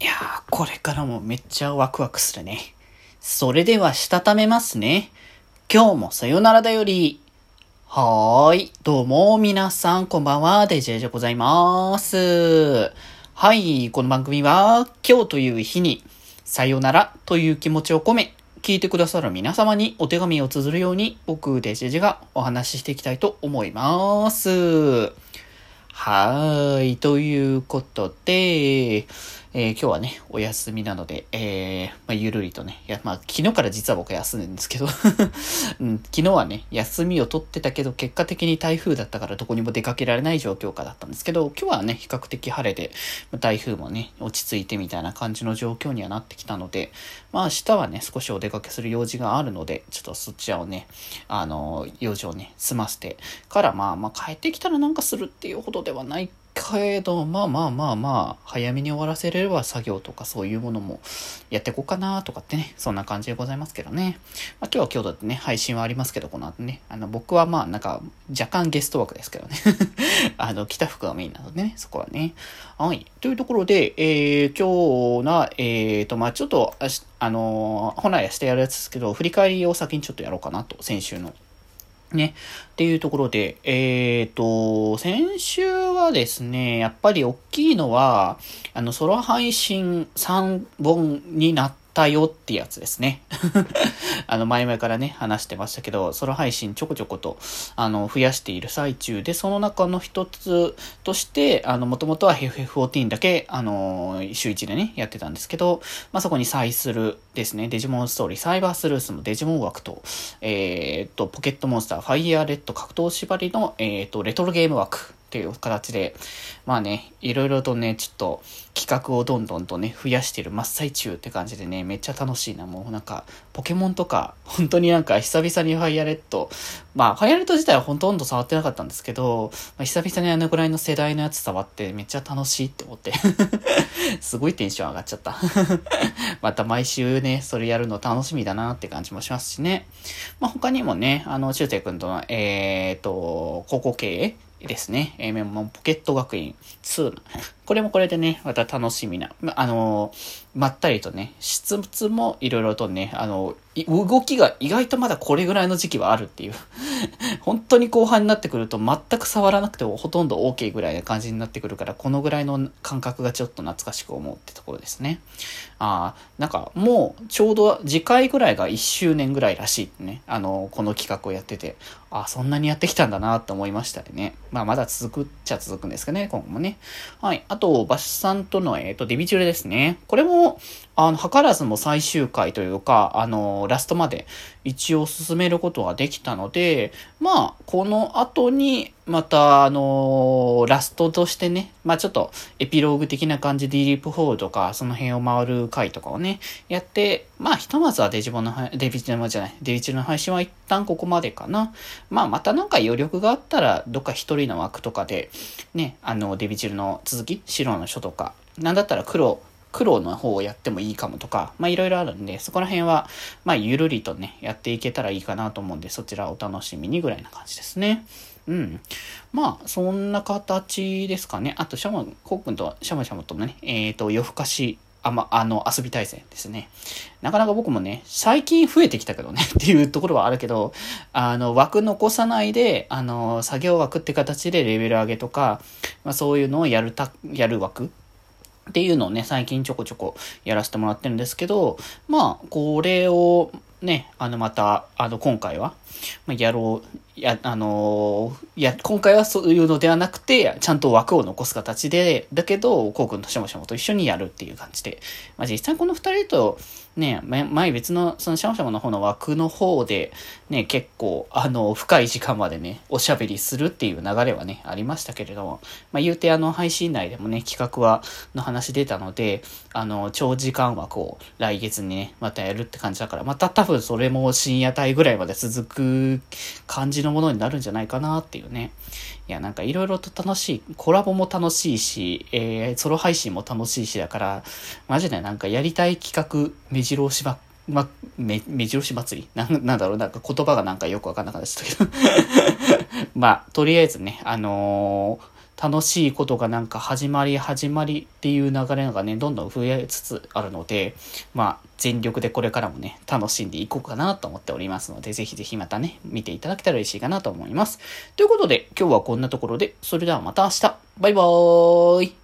いやー、これからもめっちゃワクワクするね。それでは、したためますね。今日もさよならだより。はーい。どうも、皆さん、こんばんは。デジェジでございます。はい。この番組は、今日という日に、さよならという気持ちを込め、聞いてくださる皆様にお手紙を綴るように、僕、デジェジがお話ししていきたいと思います。はーい。ということで、えー今日はね、お休みなので、えーまあ、ゆるりとね、いや、まあ、昨日から実は僕は休んでるんですけど、うん、昨日はね、休みを取ってたけど、結果的に台風だったからどこにも出かけられない状況下だったんですけど、今日はね、比較的晴れで、台風もね、落ち着いてみたいな感じの状況にはなってきたので、まあ、明日はね、少しお出かけする用事があるので、ちょっとそちらをね、あの、用事をね、済ませてから、まあ、まあ、帰ってきたらなんかするっていうほどではないけど、まあまあまあまあ、早めに終わらせれれば作業とかそういうものもやっていこうかなとかってね、そんな感じでございますけどね。まあ今日は今日だってね、配信はありますけど、この後ね、あの、僕はまあなんか、若干ゲスト枠ですけどね。あの、北福がメインなのでね、そこはね。はい。というところで、えー、今日な、えーと、まあちょっと、あのー本来はしてやるやつですけど、振り返りを先にちょっとやろうかなと、先週の。ね。っていうところで、えっ、と、先週はですね、やっぱり大きいのは、あの、ソロ配信3本になったよってやつですね。あの、前々からね、話してましたけど、ソロ配信ちょこちょこと、あの、増やしている最中で、その中の一つとして、あの、もともとは FF14 だけ、あの、週1でね、やってたんですけど、まあ、そこにサイスルですね、デジモンストーリー、サイバースルースのデジモン枠と、えーっと、ポケットモンスター、ファイヤーレッド格闘縛りの、えーっと、レトロゲーム枠っていう形で、まあね、いろいろとね、ちょっと企画をどんどんとね、増やしてる真っ最中って感じでね、めっちゃ楽しいな。もうなんか、ポケモンとか、本当になんか久々にファイアレッド、まあ、ファイアレッド自体はほとんど触ってなかったんですけど、まあ、久々にあのぐらいの世代のやつ触ってめっちゃ楽しいって思って、すごいテンション上がっちゃった。また毎週ね、それやるの楽しみだなって感じもしますしね。まあ、他にもね、あの、中世君との、えーと、高校経営ですね。えー、もうポケット学院2。これもこれでね、また楽しみな。まあのまったりとね、質もいろいろとね、あの、ー動きが意外とまだこれぐらいの時期はあるっていう。本当に後半になってくると全く触らなくてもほとんど OK ぐらいな感じになってくるから、このぐらいの感覚がちょっと懐かしく思うってところですね。ああ、なんかもうちょうど次回ぐらいが1周年ぐらいらしいってね。あの、この企画をやってて、あ、そんなにやってきたんだなって思いましたよね。まあまだ続くっちゃ続くんですかね、今後もね。はい。あと、バシさんとの、えっ、と、デビチュレですね。これも、あの、図らずも最終回というか、あの、ラストまで一応進めることができたので、まあ、この後に、また、あのラストとしてね、まあちょっと、エピローグ的な感じでディリープホールとか、その辺を回る回とかをね、やって、まあひとまずはデジモンの配、デビチュレじゃない、デビチュレの配信は一旦ここまでかな。まあまたなんか余力があったら、どっか一人の枠とかで、ね、あの、デビチュレの続き、白の書とか、なんだったら黒、黒の方をやってもいいかもとか、まあいろいろあるんで、そこら辺は、まあゆるりとね、やっていけたらいいかなと思うんで、そちらお楽しみにぐらいな感じですね。うん。まあ、そんな形ですかね。あと、シャモン、コウ君とシャモシャモともね、えっ、と、夜更かし、あま、あの、遊び対戦ですね。なかなか僕もね、最近増えてきたけどね っていうところはあるけど、あの、枠残さないで、あの、作業枠って形でレベル上げとか、まあそういうのをやるた、やる枠っていうのをね、最近ちょこちょこやらせてもらってるんですけど、まあ、これをね、あの、また、あの、今回は、ま、やろう、や、あのや、今回はそういうのではなくて、ちゃんと枠を残す形で、だけど、こうくんとしゃもしゃもと一緒にやるっていう感じで、まあ、実際この二人と、ね、前別の、そのシャモシャモの方の枠の方で、ね、結構、あの、深い時間までね、おしゃべりするっていう流れはね、ありましたけれども、まあ、言うてあの、配信内でもね、企画は、の話出たので、あの、長時間枠を来月にね、またやるって感じだから、また多分それも深夜帯ぐらいまで続く感じのものになるんじゃないかなっていうね。いや、なんかいろいろと楽しい、コラボも楽しいし、えー、ソロ配信も楽しいしだから、マジでなんかやりたい企画、目白押しば、ま、め、目白押し祭り？なん、なんだろう、なんか言葉がなんかよくわかんなかったですけど。まあ、とりあえずね、あのー楽しいことがなんか始まり始まりっていう流れがね、どんどん増えつつあるので、まあ、全力でこれからもね、楽しんでいこうかなと思っておりますので、ぜひぜひまたね、見ていただけたら嬉しいかなと思います。ということで、今日はこんなところで、それではまた明日、バイバーイ